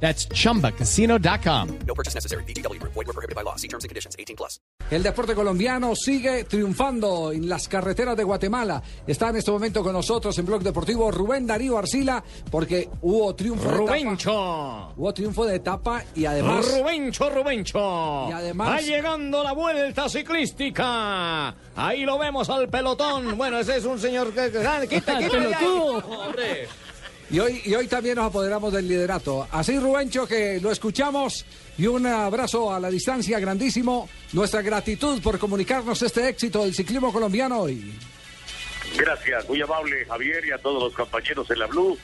That's chumbacasino.com. No purchase necessary. Void were prohibited by law. See terms and conditions. 18 plus. El deporte colombiano sigue triunfando en las carreteras de Guatemala. Está en este momento con nosotros en Blog Deportivo Rubén Darío Arcila, porque hubo triunfo de etapa. Rubencho. Hubo triunfo de etapa y además. Rubencho, Rubencho. Y además- Va llegando la vuelta ciclística. Ahí lo vemos al pelotón. Bueno, ese es un señor que... que- Quita, de. Y hoy, y hoy también nos apoderamos del liderato. Así, Rubencho, que lo escuchamos. Y un abrazo a la distancia grandísimo. Nuestra gratitud por comunicarnos este éxito del ciclismo colombiano hoy. Gracias, muy amable Javier y a todos los compañeros en la Blue.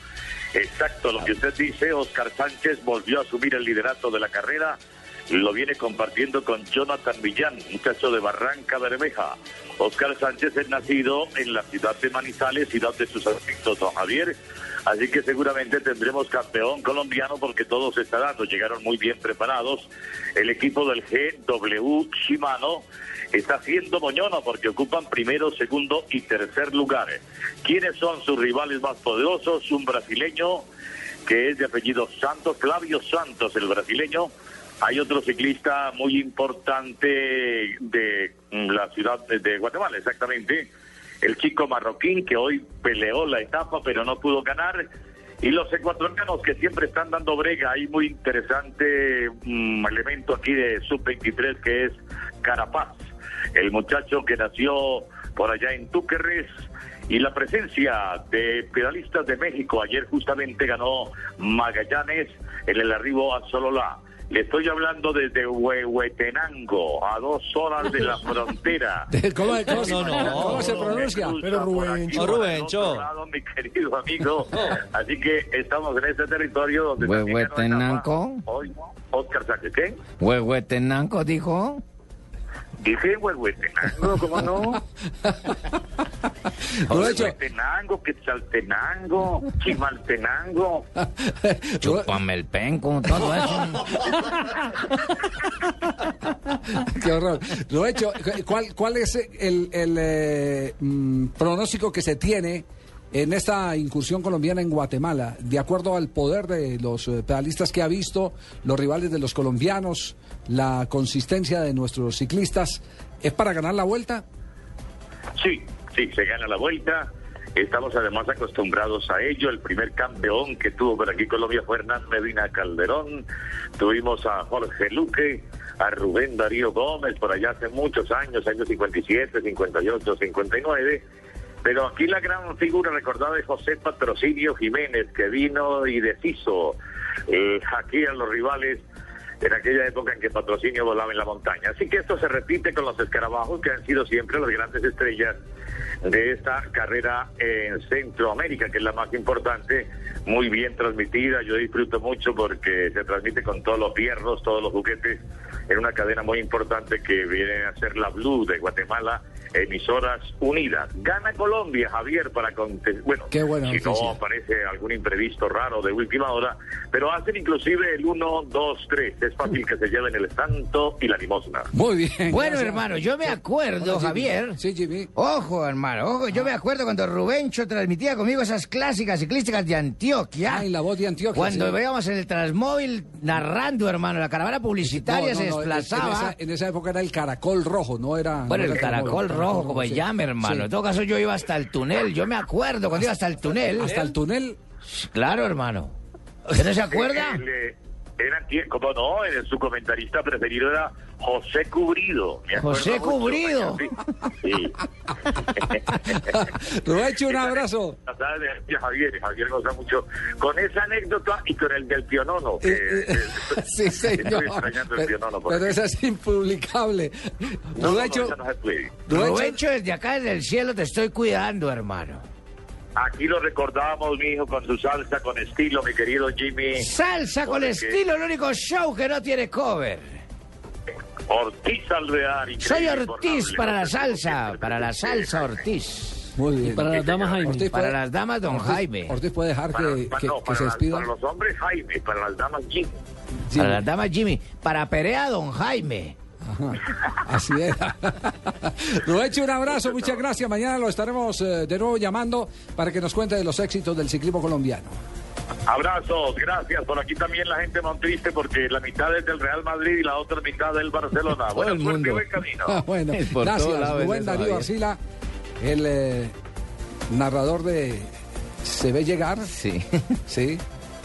Exacto, lo que usted dice, Oscar Sánchez volvió a asumir el liderato de la carrera. Lo viene compartiendo con Jonathan Millán, muchacho de Barranca Bermeja. Oscar Sánchez es nacido en la ciudad de Manizales, ciudad de sus afectos, don Javier. Así que seguramente tendremos campeón colombiano porque todo se está dando. Llegaron muy bien preparados. El equipo del GW Shimano está haciendo moñona porque ocupan primero, segundo y tercer lugar. ¿Quiénes son sus rivales más poderosos? Un brasileño que es de apellido Santos, Flavio Santos, el brasileño. Hay otro ciclista muy importante de la ciudad de, Guatemala, exactamente. El chico marroquín que hoy peleó la etapa pero no pudo ganar. Y los ecuatorianos que siempre están dando brega. Hay muy interesante mm, elemento aquí de Sub-23 que es Carapaz el muchacho que nació por allá en Túquerres y la presencia de pedalistas de México. Ayer justamente ganó Magallanes en el arribo a Sololá. Le estoy hablando desde Huehuetenango, a dos horas de la frontera. ¿Cómo, cómo- No, no, cómo se pronuncia? Pero Rubencho. Rubencho. Lado, mi querido amigo. Así que estamos en este territorio donde Huehuetenango. Hoy, Oscar Sánchez, ¿qué? Huehuetenango dijo. Dije Huehuetenango, ¿cómo no? Huehuetenango, Quetzaltenango, Chimaltenango. Chúpame el penco, todo eso. Qué horror. Rubencho, ¿cuál, cuál es el, el, eh, mm, pronóstico que se tiene en esta incursión colombiana en Guatemala? De acuerdo al poder de los eh, pedalistas que ha visto, los rivales de los colombianos, la consistencia de nuestros ciclistas, ¿es para ganar la vuelta? Sí, sí, se gana la vuelta. Estamos además acostumbrados a ello. El primer campeón que tuvo por aquí Colombia fue Hernán Medina Calderón. Tuvimos a Jorge Luque, a Rubén Darío Gómez por allá hace muchos años, años 57, 58, 59. Pero aquí la gran figura recordada es José Patrocinio Jiménez, que vino y deshizo eh, aquí a los rivales en aquella época en que Patrocinio volaba en la montaña. Así que esto se repite con los escarabajos que han sido siempre las grandes estrellas de esta carrera en Centroamérica, que es la más importante, muy bien transmitida. Yo disfruto mucho porque se transmite con todos los fierros, todos los juguetes, en una cadena muy importante que viene a ser la Blue de Guatemala, emisoras unidas. Gana Colombia, Javier, para contestar. Bueno, Qué buena si noticia. no aparece algún imprevisto raro de última hora, pero hacen inclusive el 1, 2, 3. Es fácil que se lleven el santo y la limosna. Muy bien. Bueno, gracias. hermano, yo me acuerdo, Hola. Javier. Sí, Jimmy. Ojo, hermano, ojo, yo me acuerdo cuando Rubencho transmitía conmigo esas clásicas ciclísticas de Antioquia. Ay, la voz de Antioquia. Cuando sí. veíamos en el Transmóvil narrando, hermano, la caravana publicitaria No, se no, desplazaba. En esa, en esa época era el caracol rojo, no era. Bueno, no el era caracol rojo, como sí. se llama, hermano. Sí. En todo caso, yo iba hasta el túnel. Yo me acuerdo cuando iba hasta el túnel. Hasta el túnel. Claro, hermano. ¿Usted no se acuerda? El, era, tie- como no, el- su comentarista preferido era José Cubrido. José mucho. Cubrido. Sí. Rubencho, un abrazo. Javier, Javier goza mucho con esa anécdota y con el del pionono. Que, Eh, eh, eh, sí, señor. Estoy extrañando el Pero, pionono. por pero eso es impublicable. No, no, no, no Rubencho, desde acá, desde el cielo, te estoy cuidando, hermano. Aquí lo recordábamos, mi hijo, con su salsa, con estilo, mi querido Jimmy. Salsa con Porque- estilo, el único show que no tiene cover. Ortiz Alvear. Soy Ortiz para la salsa, para la salsa Ortiz. Muy bien. Para las damas Jaime. Ortiz Para puede- las damas, don Ortiz- Jaime. Ortiz puede dejar Para, que, para- que- no, que para se despida. para los hombres Jaime, para las damas Jim. Sí, Para las damas Jimmy. Para Perea, don Jaime. Así es. Rubencho, un abrazo, muchas gracias. Mañana lo estaremos eh, de nuevo llamando para que nos cuente de los éxitos del ciclismo colombiano. Abrazos, gracias. Por aquí también la gente montriste porque la mitad es del Real Madrid y la otra mitad del Barcelona. Todo Buena el mundo. buen camino. Ah, bueno, por gracias. eso, Darío. Arcila, el eh, narrador de Se ve llegar. Sí. Sí,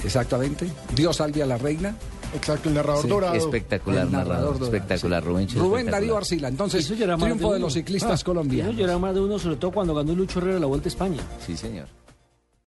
exactamente. Dios salve a la reina. Exacto, el narrador Sí, dorado. Espectacular, El narrador narrador. dorado, Espectacular, sí. Rubén. Rubén espectacular. Darío Arcila. Entonces, triunfo de uno. los ciclistas Ah, colombianos. Eso era más de uno, sobre todo cuando ganó Lucho Herrera la Vuelta a España. Sí, señor.